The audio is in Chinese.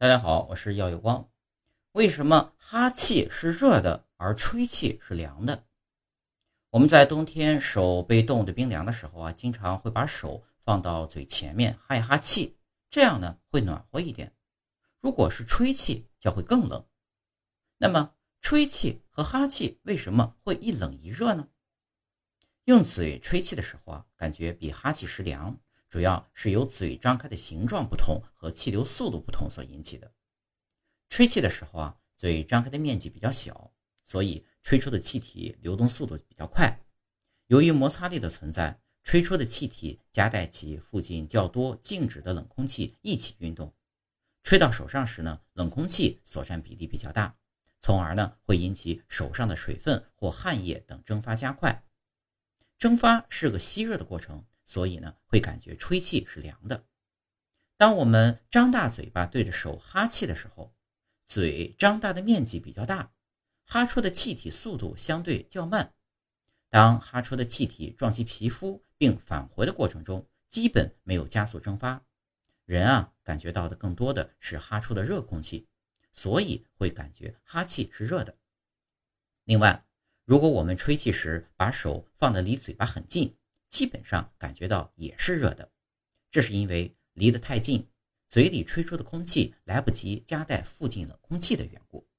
大家好，我是耀有光。为什么哈气是热的，而吹气是凉的？我们在冬天手被冻得冰凉的时候啊，经常会把手放到嘴前面哈一哈气，这样呢会暖和一点。如果是吹气，就会更冷。那么吹气和哈气为什么会一冷一热呢？用嘴吹气的时候啊，感觉比哈气时凉。主要是由嘴张开的形状不同和气流速度不同所引起的。吹气的时候啊，嘴张开的面积比较小，所以吹出的气体流动速度比较快。由于摩擦力的存在，吹出的气体夹带起附近较多静止的冷空气一起运动。吹到手上时呢，冷空气所占比例比较大，从而呢会引起手上的水分或汗液等蒸发加快。蒸发是个吸热的过程。所以呢，会感觉吹气是凉的。当我们张大嘴巴对着手哈气的时候，嘴张大的面积比较大，哈出的气体速度相对较慢。当哈出的气体撞击皮肤并返回的过程中，基本没有加速蒸发。人啊，感觉到的更多的是哈出的热空气，所以会感觉哈气是热的。另外，如果我们吹气时把手放得离嘴巴很近，基本上感觉到也是热的，这是因为离得太近，嘴里吹出的空气来不及夹带附近冷空气的缘故。